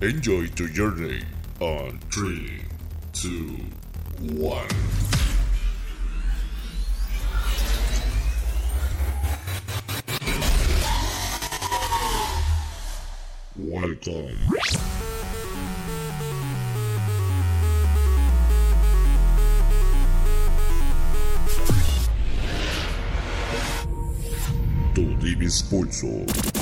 Enjoy your journey on 3, 2, 1. Welcome. Tu Divis Pulso.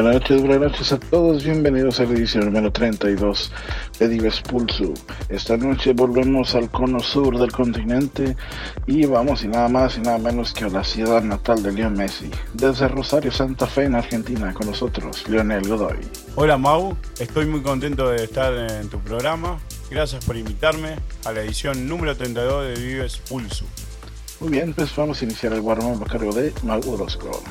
Buenas noches, buenas noches a todos. Bienvenidos a la edición número 32 de Dives Pulso. Esta noche volvemos al cono sur del continente y vamos y nada más y nada menos que a la ciudad natal de Leo Messi. Desde Rosario, Santa Fe, en Argentina, con nosotros, Lionel Godoy. Hola Mau, estoy muy contento de estar en tu programa. Gracias por invitarme a la edición número 32 de Vives Pulso. Muy bien, pues vamos a iniciar el warm a cargo de Mau Orozco.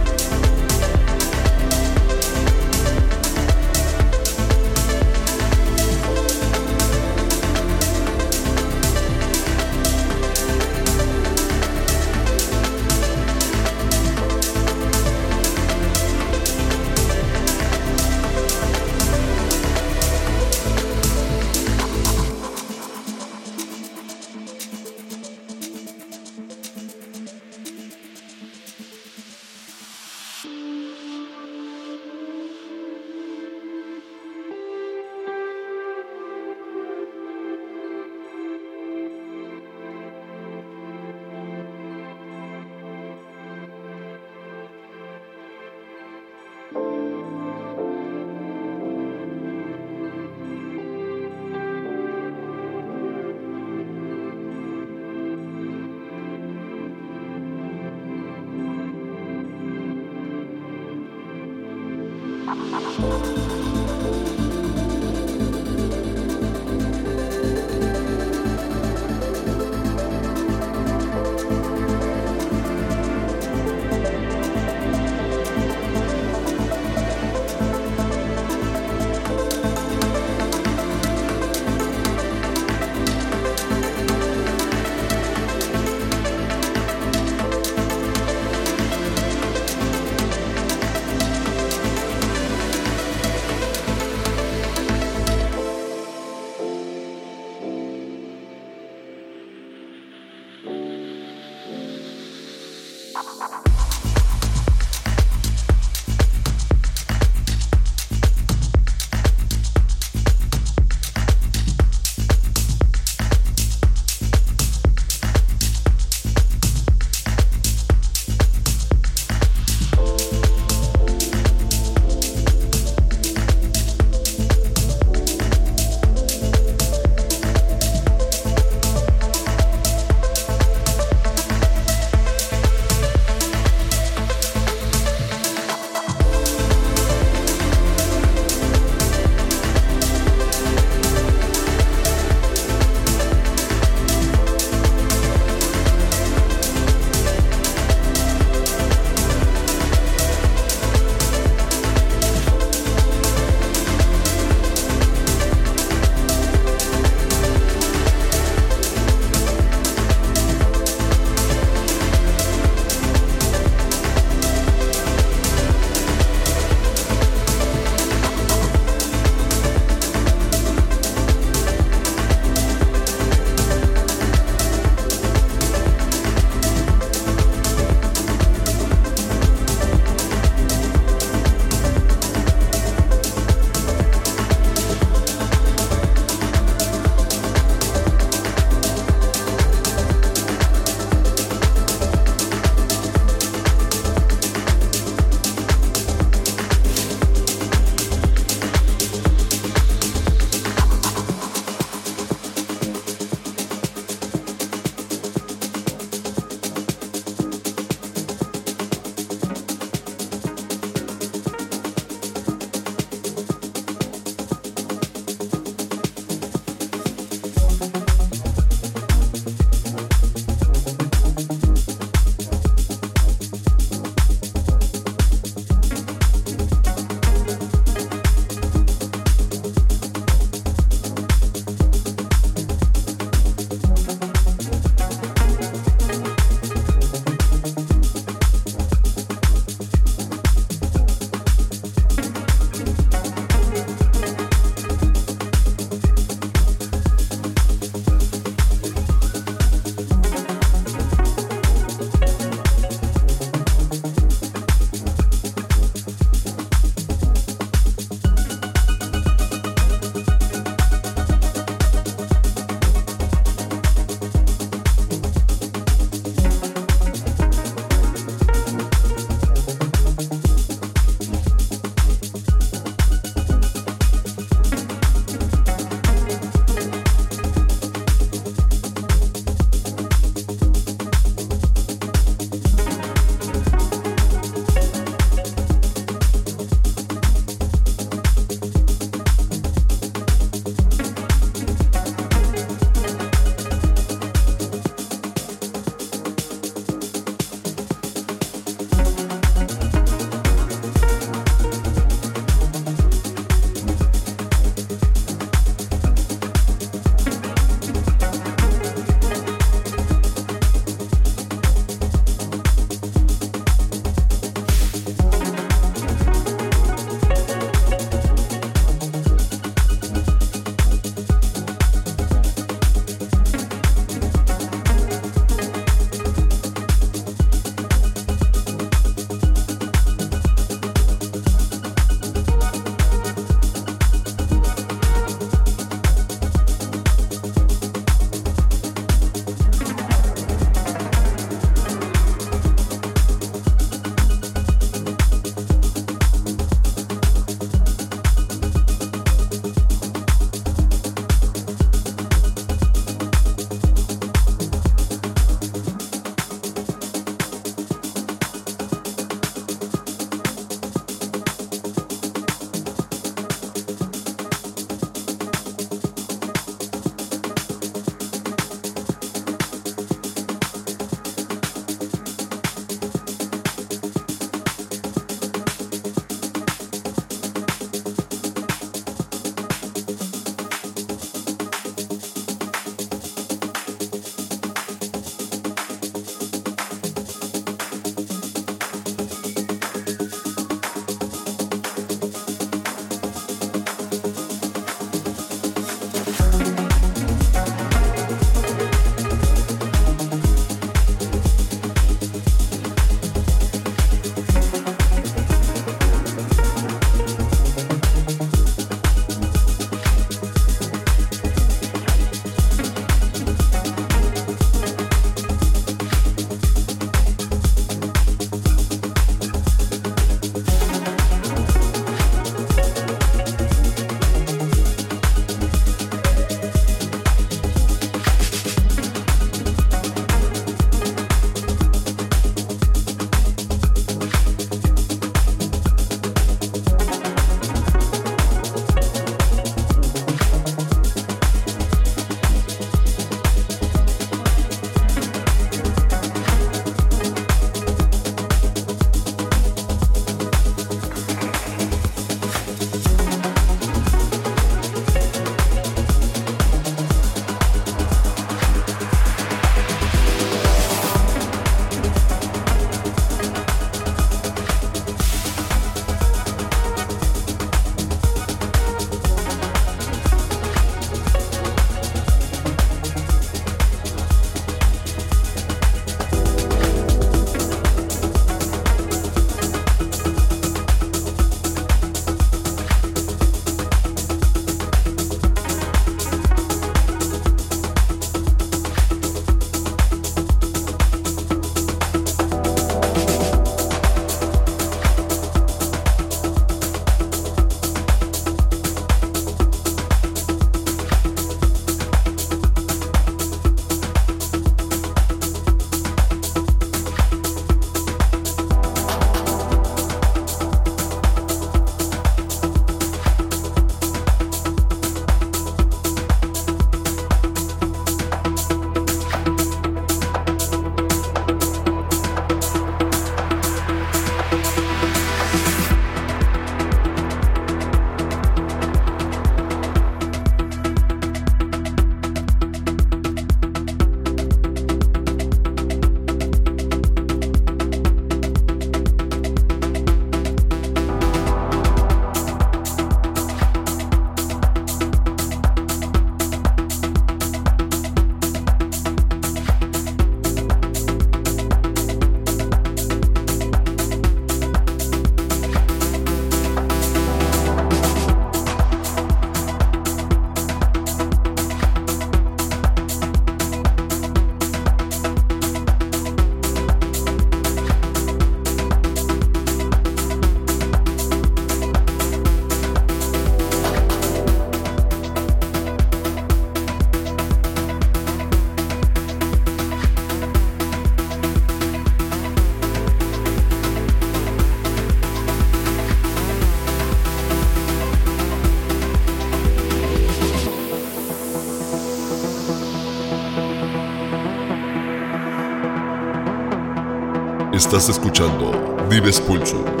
Estás escuchando Dives Pulso.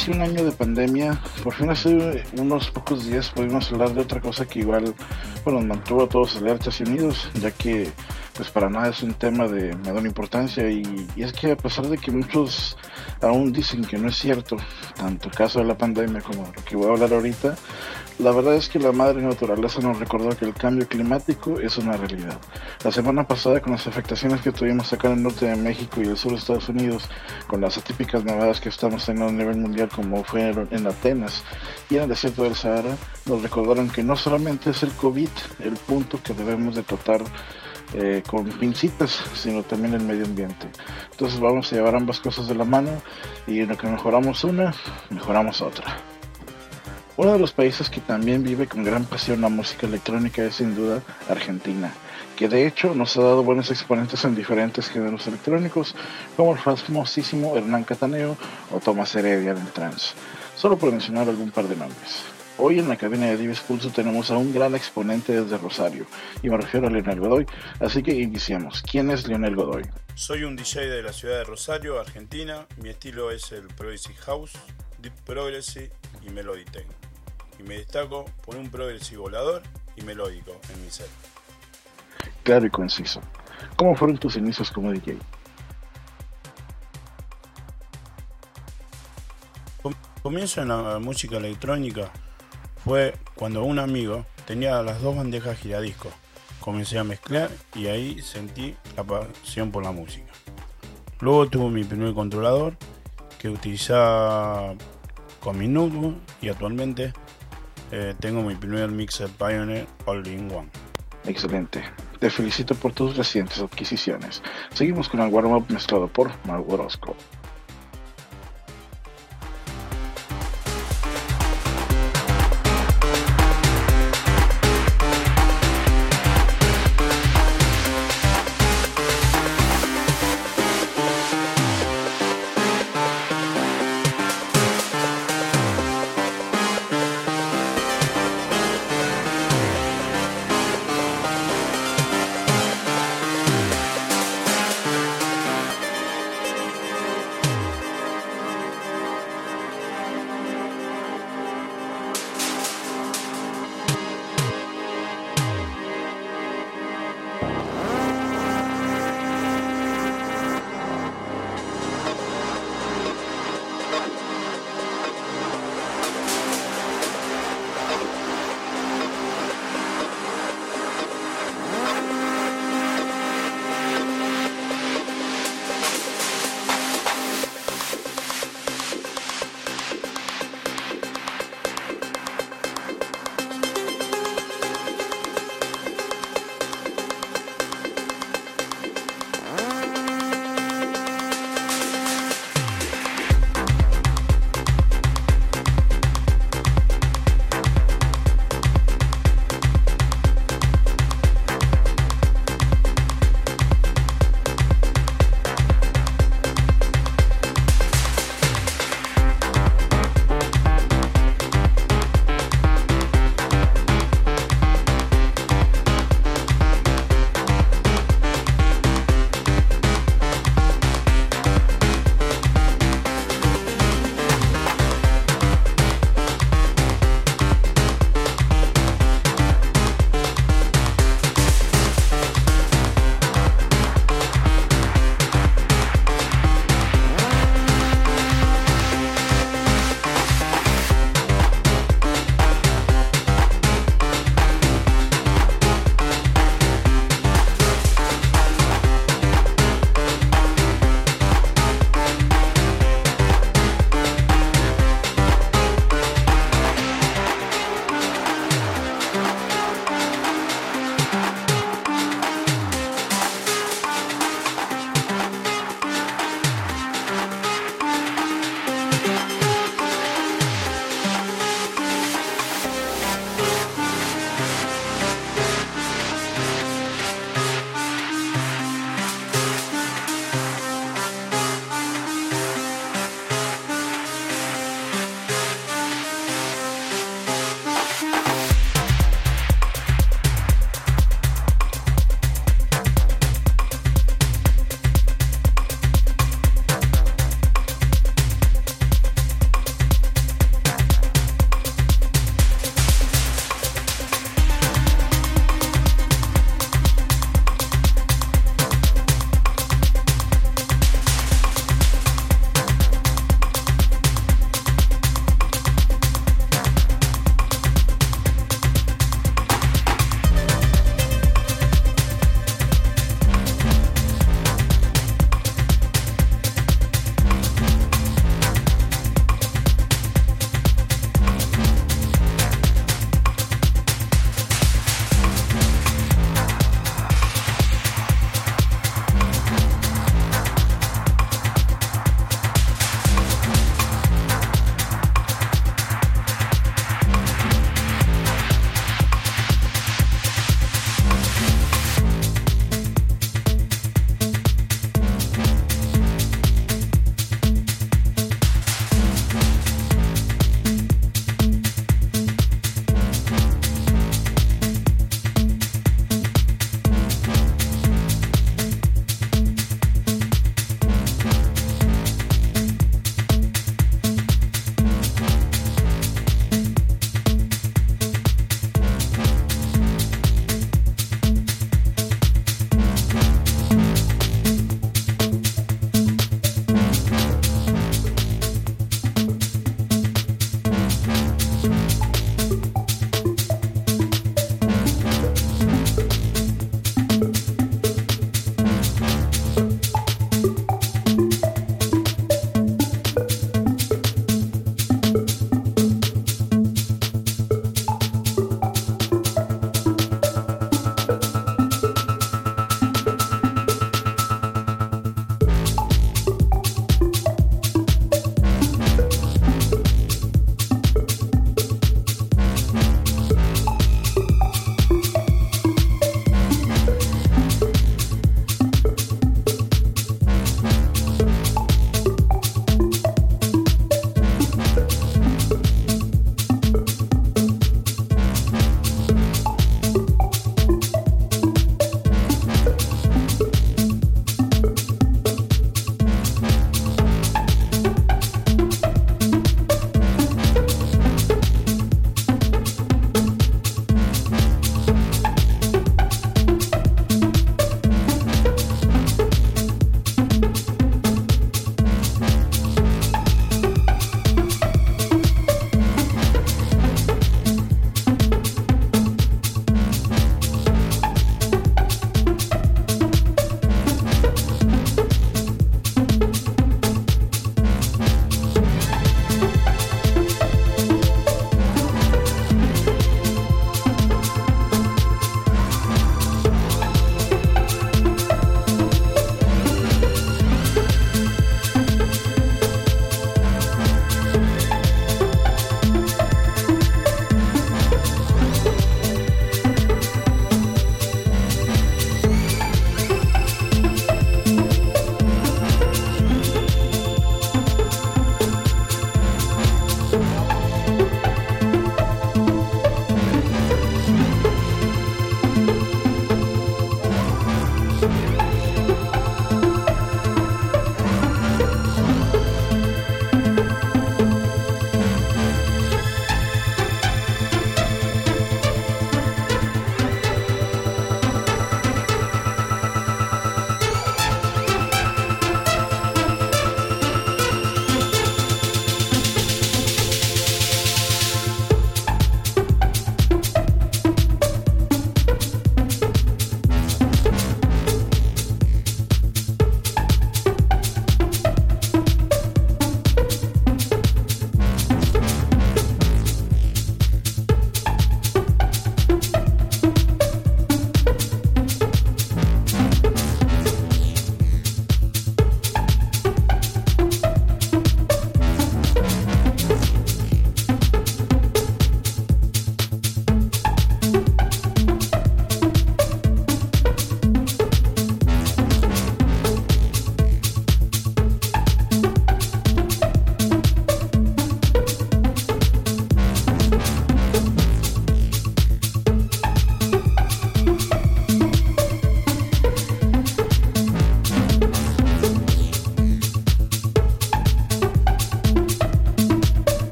Casi un año de pandemia, por fin hace unos pocos días pudimos hablar de otra cosa que igual bueno, nos mantuvo a todos alertas y unidos, ya que pues para nada es un tema de menor importancia y, y, es que a pesar de que muchos aún dicen que no es cierto, tanto el caso de la pandemia como lo que voy a hablar ahorita, la verdad es que la madre naturaleza nos recordó que el cambio climático es una realidad. La semana pasada, con las afectaciones que tuvimos acá en el norte de México y el sur de Estados Unidos, con las atípicas nevadas que estamos teniendo a nivel mundial, como fue en Atenas y en el desierto del Sahara, nos recordaron que no solamente es el COVID el punto que debemos de tratar eh, con pincitas, sino también el medio ambiente. Entonces vamos a llevar ambas cosas de la mano y en lo que mejoramos una, mejoramos otra. Uno de los países que también vive con gran pasión la música electrónica es sin duda Argentina, que de hecho nos ha dado buenos exponentes en diferentes géneros electrónicos, como el famosísimo Hernán Cataneo o Tomás Heredia en el trance, solo por mencionar algún par de nombres. Hoy en la cabina de Dives Pulso tenemos a un gran exponente desde Rosario, y me refiero a Leonel Godoy, así que iniciamos. ¿Quién es Leonel Godoy? Soy un DJ de la ciudad de Rosario, Argentina. Mi estilo es el Progressive House, Deep Progressive y Melody Techno y me destaco por un progresivo volador y melódico en mi ser. Claro y conciso. ¿Cómo fueron tus inicios como DJ? Comienzo en la música electrónica fue cuando un amigo tenía las dos bandejas giradiscos. Comencé a mezclar y ahí sentí la pasión por la música. Luego tuve mi primer controlador que utilizaba con mi notebook y actualmente eh, tengo mi primer mixer Pioneer All-in-One. Excelente. Te felicito por tus recientes adquisiciones. Seguimos con el warm-up mezclado por Mark Orozco.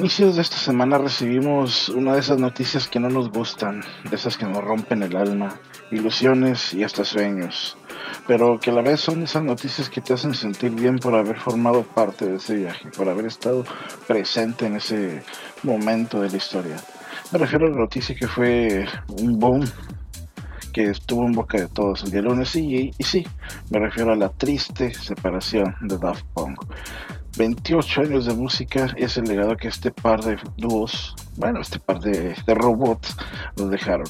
Inicios de esta semana recibimos una de esas noticias que no nos gustan, de esas que nos rompen el alma, ilusiones y hasta sueños, pero que a la vez son esas noticias que te hacen sentir bien por haber formado parte de ese viaje, por haber estado presente en ese momento de la historia. Me refiero a la noticia que fue un boom que estuvo en boca de todos el día lunes y, y sí, me refiero a la triste separación de Daft Punk. 28 años de música es el legado que este par de dúos, bueno, este par de, robots nos dejaron.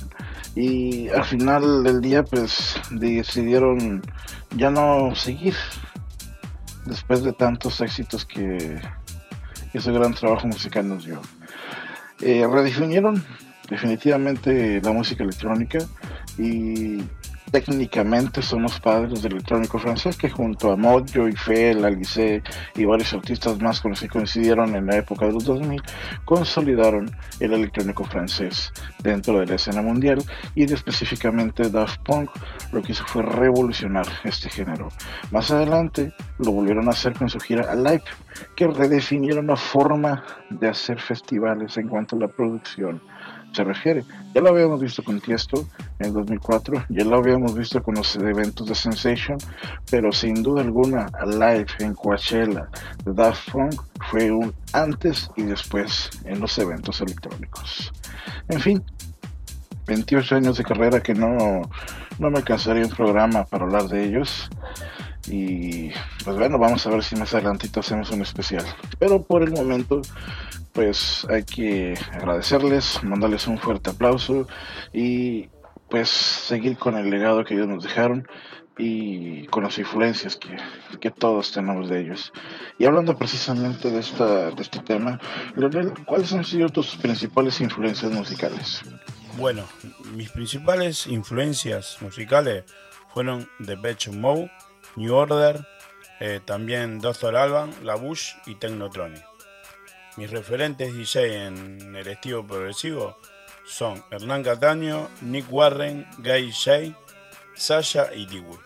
Y al final del día, pues decidieron ya no seguir después de tantos éxitos que ese gran trabajo musical nos dio. Eh, redefinieron definitivamente la música electrónica y técnicamente son los padres del electrónico francés que junto a Mojo y Fel, Alice y varios artistas más con los que coincidieron en la época de los 2000 consolidaron el electrónico francés dentro de la escena mundial y específicamente Daft Punk lo que hizo fue revolucionar este género. Más adelante lo volvieron a hacer con su gira Alive que redefinieron la forma de hacer festivales en cuanto a la producción se refiere. Ya lo habíamos visto con Tiesto en 2004, ya lo habíamos visto con los eventos de Sensation, pero sin duda alguna Live en Coachella de Daft Punk fue un antes y después en los eventos electrónicos. En fin, 28 años de carrera que no, no me alcanzaría un programa para hablar de ellos. Y pues bueno, vamos a ver si más adelantito hacemos un especial. Pero por el momento pues hay que agradecerles, mandarles un fuerte aplauso y pues seguir con el legado que ellos nos dejaron y con las influencias que, que todos tenemos de ellos. Y hablando precisamente de, esta, de este tema, Leonel, ¿cuáles han sido tus principales influencias musicales? Bueno, mis principales influencias musicales fueron The Beach Mode, New Order, eh, también Doctor Alban, La Bush y Technotronic. Mis referentes DJ en el estilo progresivo son Hernán Cataño, Nick Warren, Guy Shay, Sasha y Dewey.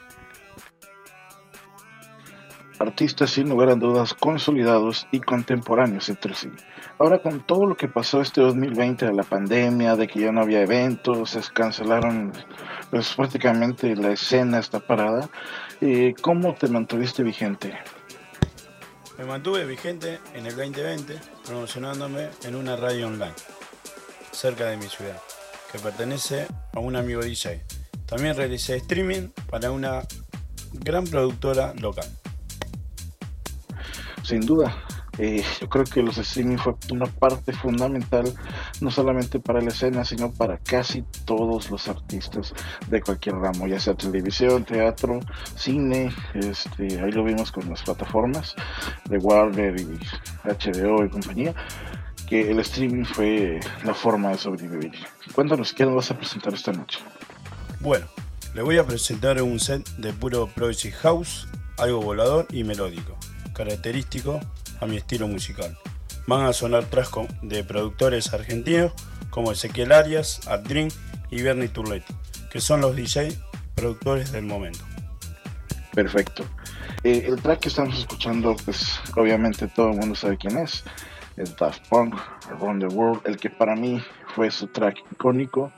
Artistas sin lugar a dudas consolidados y contemporáneos entre sí. Ahora con todo lo que pasó este 2020 de la pandemia, de que ya no había eventos, se cancelaron pues prácticamente la escena está parada, eh, ¿cómo te mantuviste vigente? Me mantuve vigente en el 2020 promocionándome en una radio online cerca de mi ciudad que pertenece a un amigo DJ. También realicé streaming para una gran productora local. Sin duda, eh, yo creo que los streaming fue una parte fundamental, no solamente para la escena, sino para casi todos los artistas de cualquier ramo, ya sea televisión, teatro, cine, este, ahí lo vimos con las plataformas de Warner y HBO y compañía, que el streaming fue la forma de sobrevivir. Cuéntanos, ¿qué nos vas a presentar esta noche? Bueno, le voy a presentar un set de puro Progressive House, algo volador y melódico, característico a mi estilo musical. Van a sonar tracks de productores argentinos como Ezequiel Arias, Adrin y Bernie Turletti, que son los DJ productores del momento. Perfecto. Eh, el track que estamos escuchando, pues obviamente todo el mundo sabe quién es. Es Daft Punk, Around the World, el que para mí fue su track icónico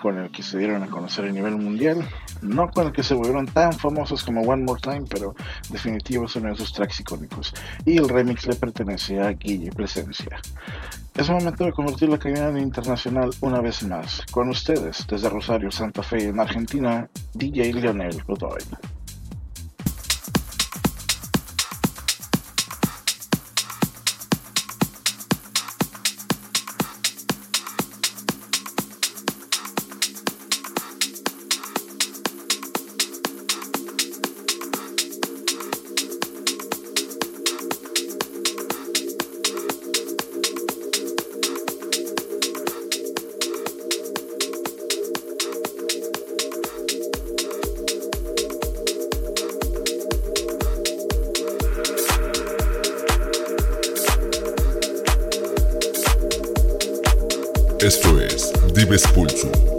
con el que se dieron a conocer a nivel mundial. No con el que se volvieron tan famosos como One More Time, pero definitivo son esos tracks icónicos. Y el remix le pertenece a Guille Presencia. Es momento de convertir la cadena en internacional una vez más. Con ustedes, desde Rosario, Santa Fe, en Argentina, DJ Lionel Godoy. Dives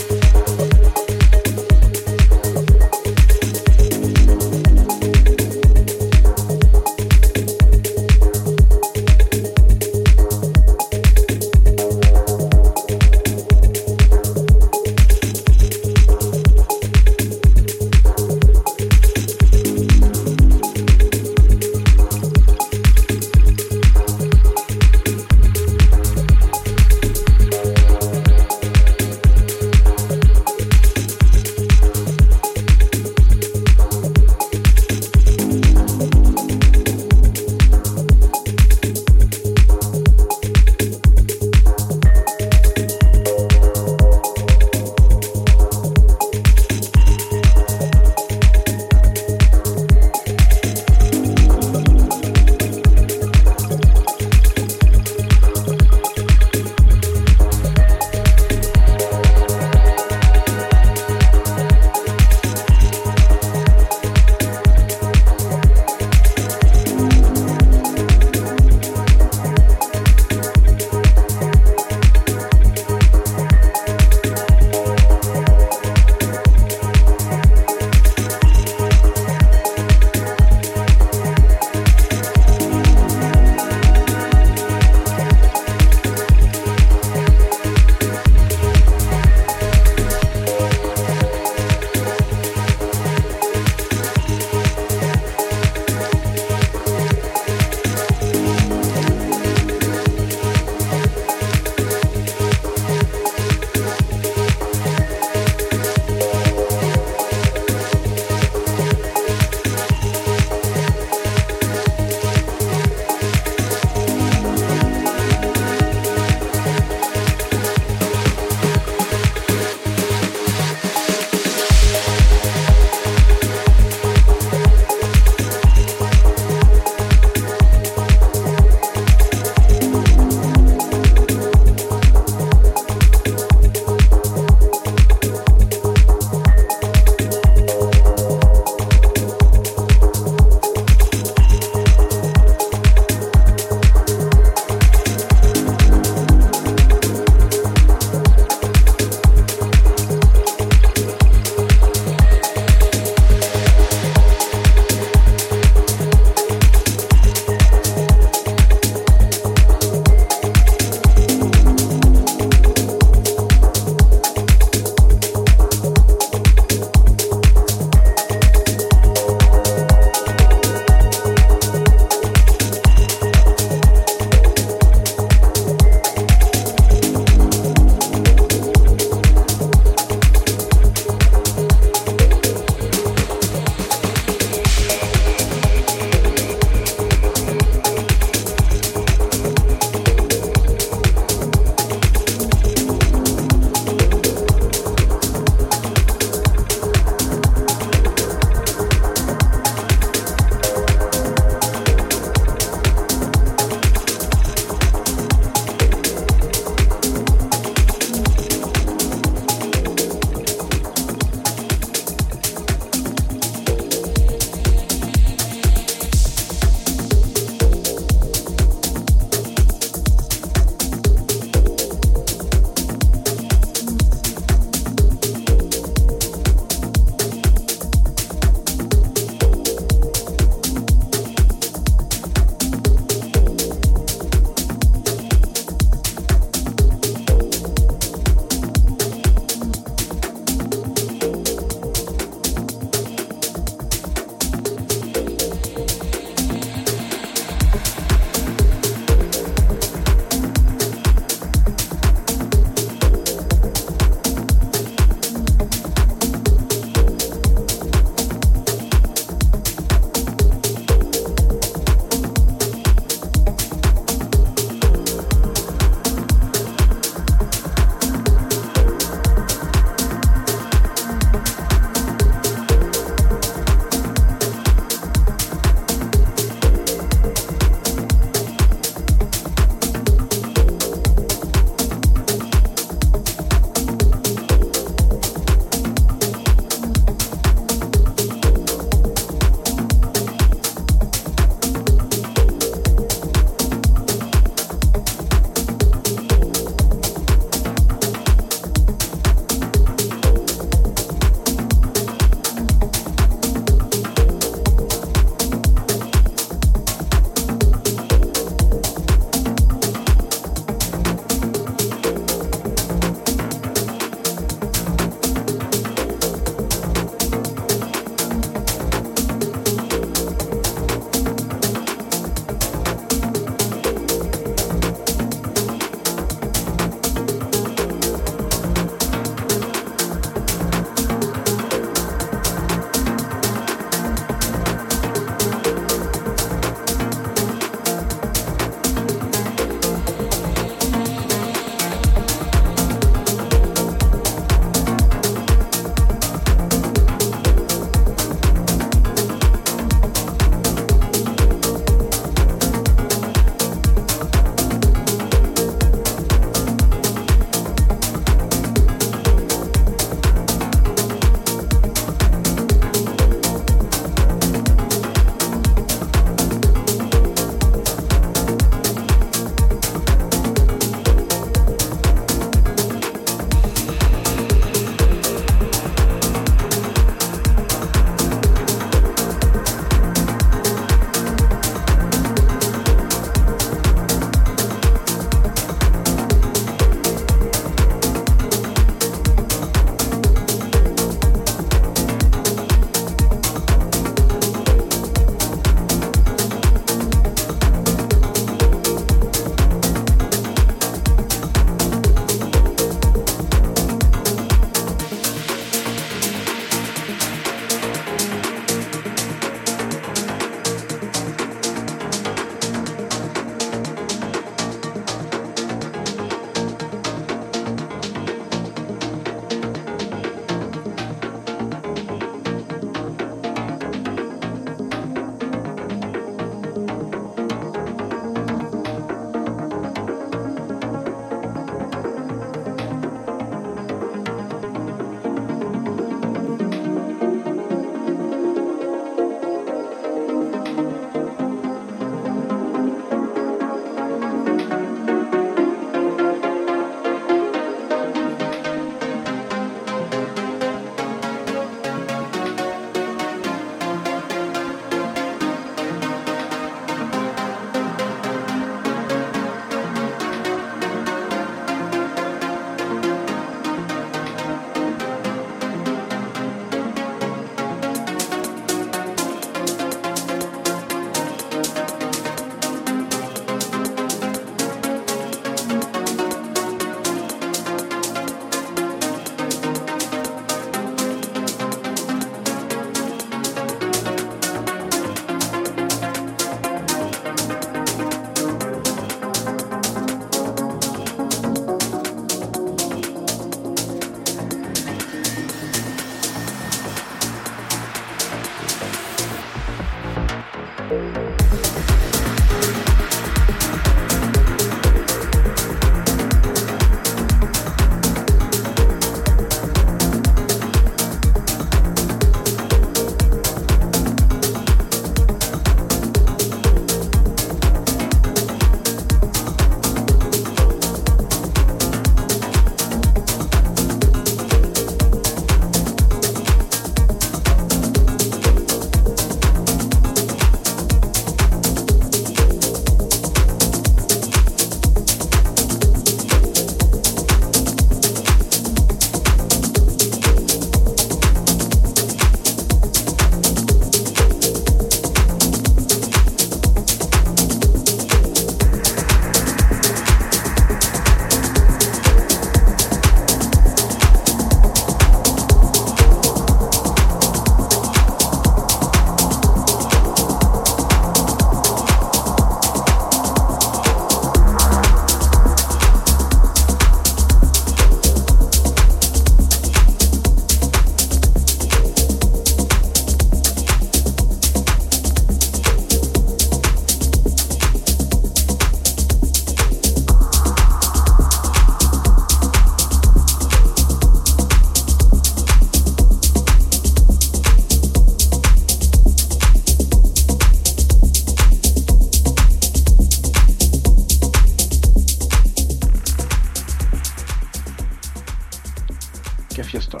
fiestón.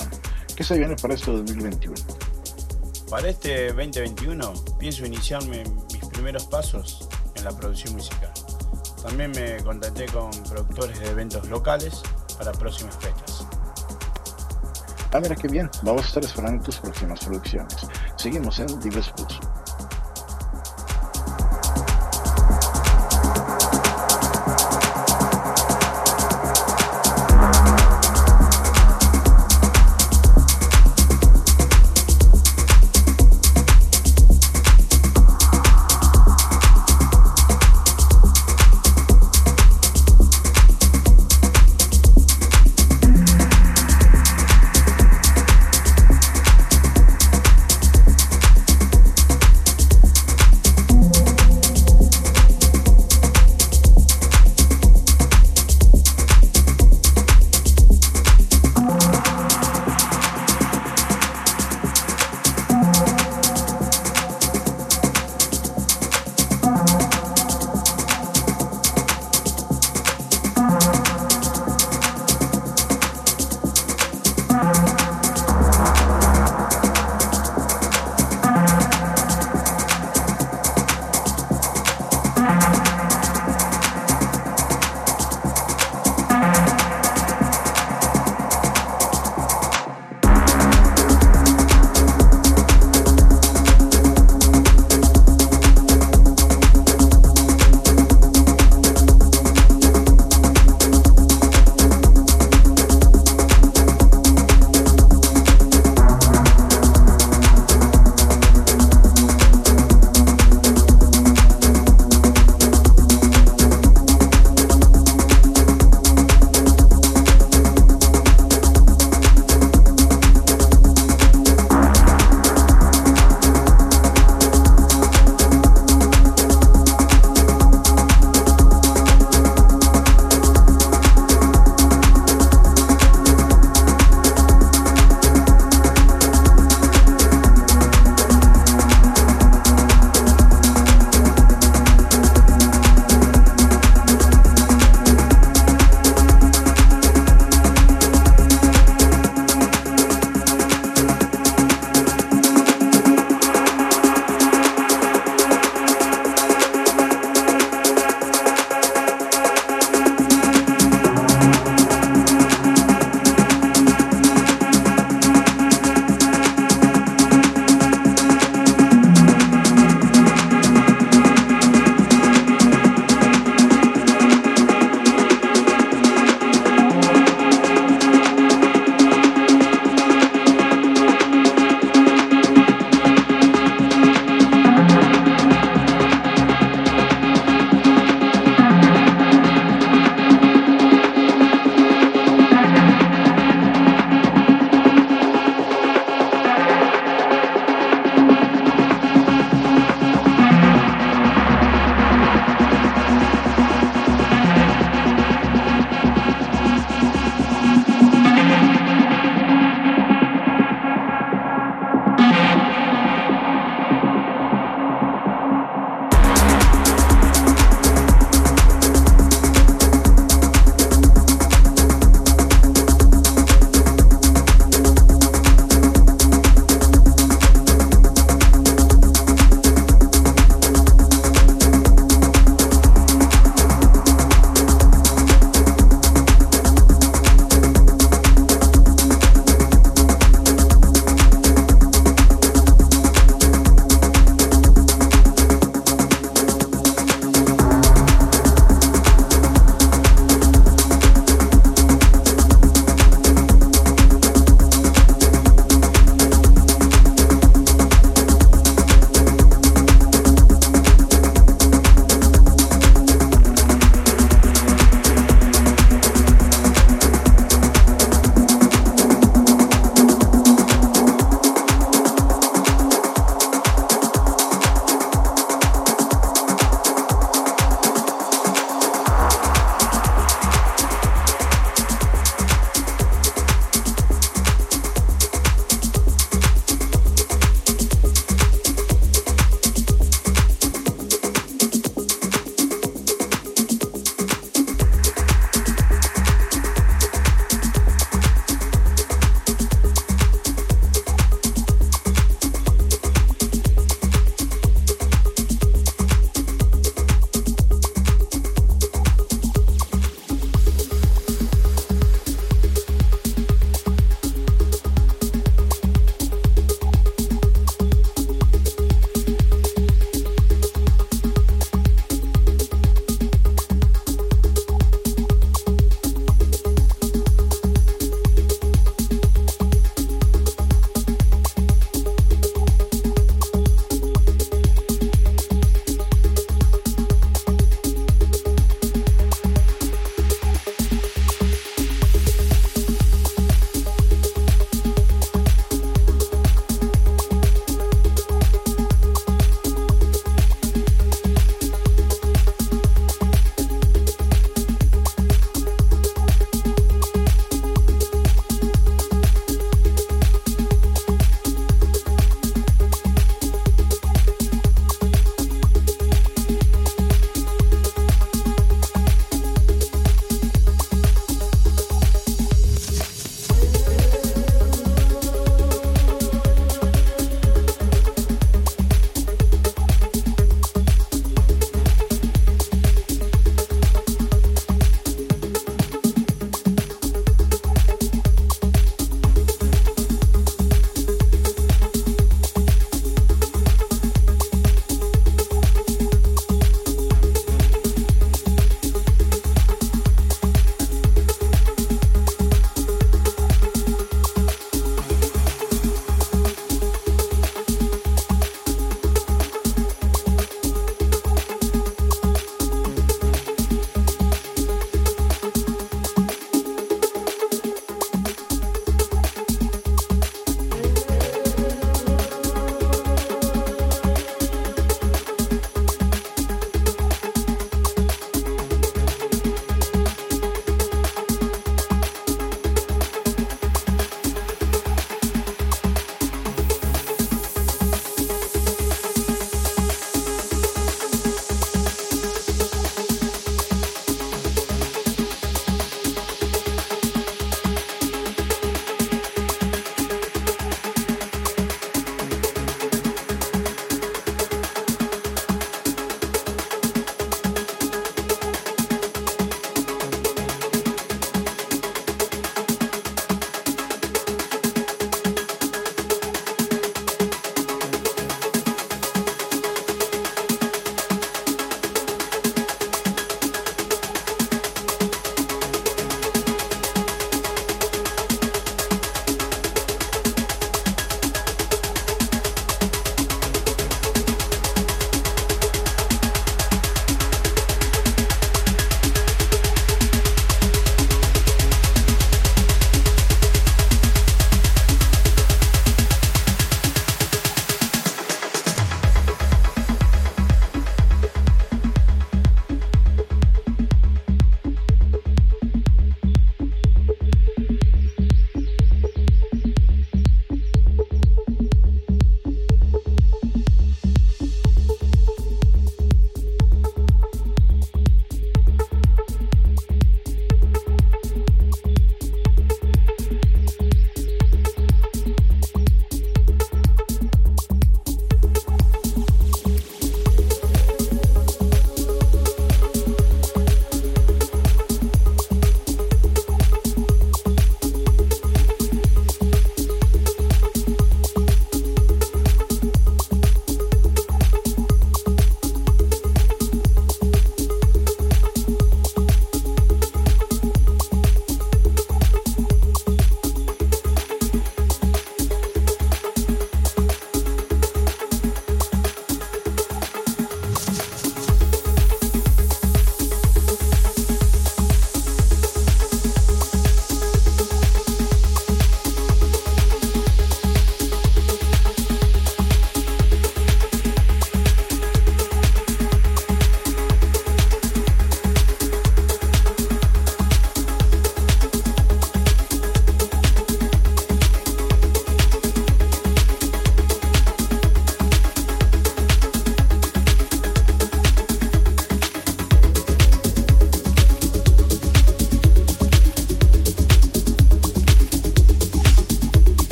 ¿Qué se viene para este 2021? Para este 2021 pienso iniciarme mis primeros pasos en la producción musical. También me contacté con productores de eventos locales para próximas fechas. Ah, mira qué bien. Vamos a estar esperando tus próximas producciones. Seguimos en Dives Pulso.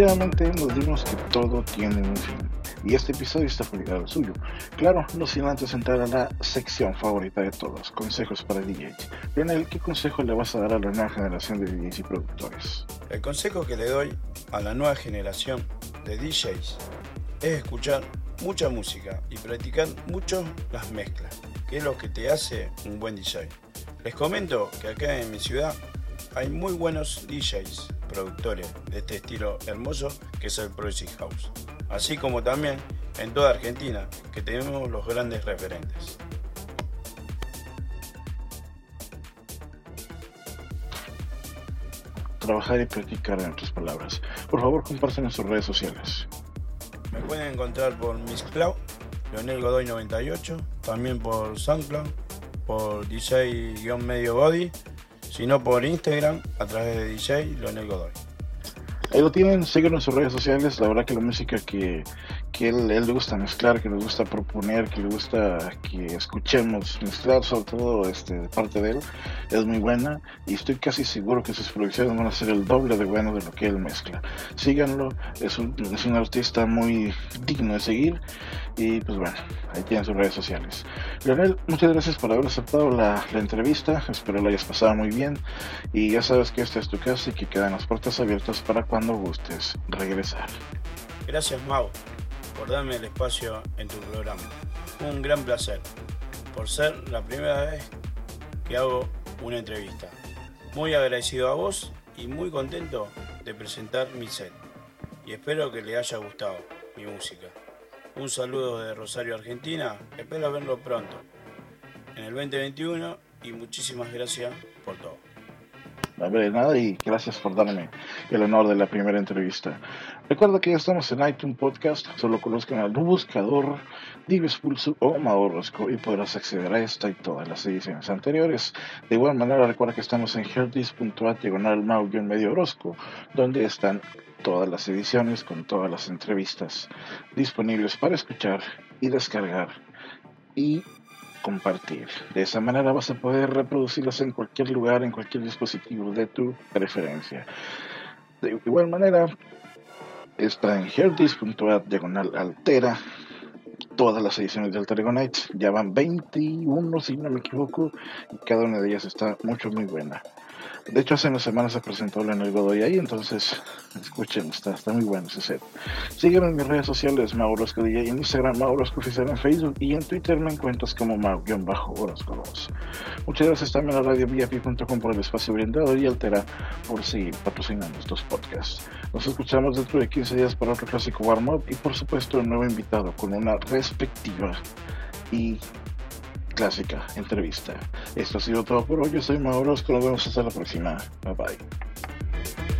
Definitivamente nos dimos que todo tiene un fin, y este episodio está publicado al suyo. Claro, no sin antes entrar a la sección favorita de todos, consejos para DJs. Lionel, ¿qué consejo le vas a dar a la nueva generación de DJs y productores? El consejo que le doy a la nueva generación de DJs es escuchar mucha música y practicar mucho las mezclas, que es lo que te hace un buen DJ. Les comento que acá en mi ciudad hay muy buenos DJs, productores este estilo hermoso que es el Progressive House, así como también en toda Argentina que tenemos los grandes referentes. Trabajar y practicar en otras palabras. Por favor, compartan en sus redes sociales. Me pueden encontrar por Miss Cloud, Leonel Godoy 98, también por SoundCloud, por DJ-medio body, sino por Instagram a través de DJ Leonel Godoy. Ahí lo tienen, síguenos en sus redes sociales. La verdad que la música que, que él, le gusta mezclar, que le gusta proponer, que le gusta que escuchemos mezclar, sobre todo este, de parte de él, es muy buena. Y estoy casi seguro que sus producciones van a ser el doble de bueno de lo que él mezcla. Síganlo, es un, artista muy digno de seguir. Y pues bueno, ahí tienen sus redes sociales. Leonel, muchas gracias por haber aceptado la, la entrevista. Espero la hayas pasado muy bien. Y ya sabes que esta es tu casa y que quedan las puertas abiertas para cuando gustes regresar. Gracias Mau por darme el espacio en tu programa. Un gran placer por ser la primera vez que hago una entrevista. Muy agradecido a vos y muy contento de presentar mi set. Y espero que le haya gustado mi música. Un saludo de Rosario, Argentina. Espero verlo pronto en el 2021 y muchísimas gracias por todo. Hombre, nada y gracias por darme el honor de la primera entrevista. Recuerda que ya estamos en iTunes Podcast, solo conozcan al buscador Dives Pulso o Maorosco y podrás acceder a esta y todas las ediciones anteriores. De igual manera recuerda que estamos en herdis.at diagonal medio Orozco, donde están todas las ediciones con todas las entrevistas disponibles para escuchar y descargar y compartir. De esa manera vas a poder reproducirlas en cualquier lugar, en cualquier dispositivo de tu preferencia. De igual manera, está en herdis.at diagonal altera todas las ediciones de Alter Nights. Ya van 21, si no me equivoco, y cada una de ellas está mucho, muy buena. De hecho, hace unas semanas se presentó Leonel Godoy ahí, entonces escuchen, está, está muy bueno ese set. Sígueme en mis redes sociales, Maurosco DJ, en Instagram, Maurosco Oficial en Facebook y en Twitter me encuentras como Mau-Orozco 2. Muchas gracias también a RadioVIP.com por el espacio brindado y Altera por seguir patrocinando estos podcasts. Nos escuchamos dentro de 15 días para otro clásico warm-up y por supuesto un nuevo invitado con una respectiva y clásica entrevista. Esto ha sido todo por hoy. Yo soy Mauro. Nos vemos hasta la próxima. Bye bye.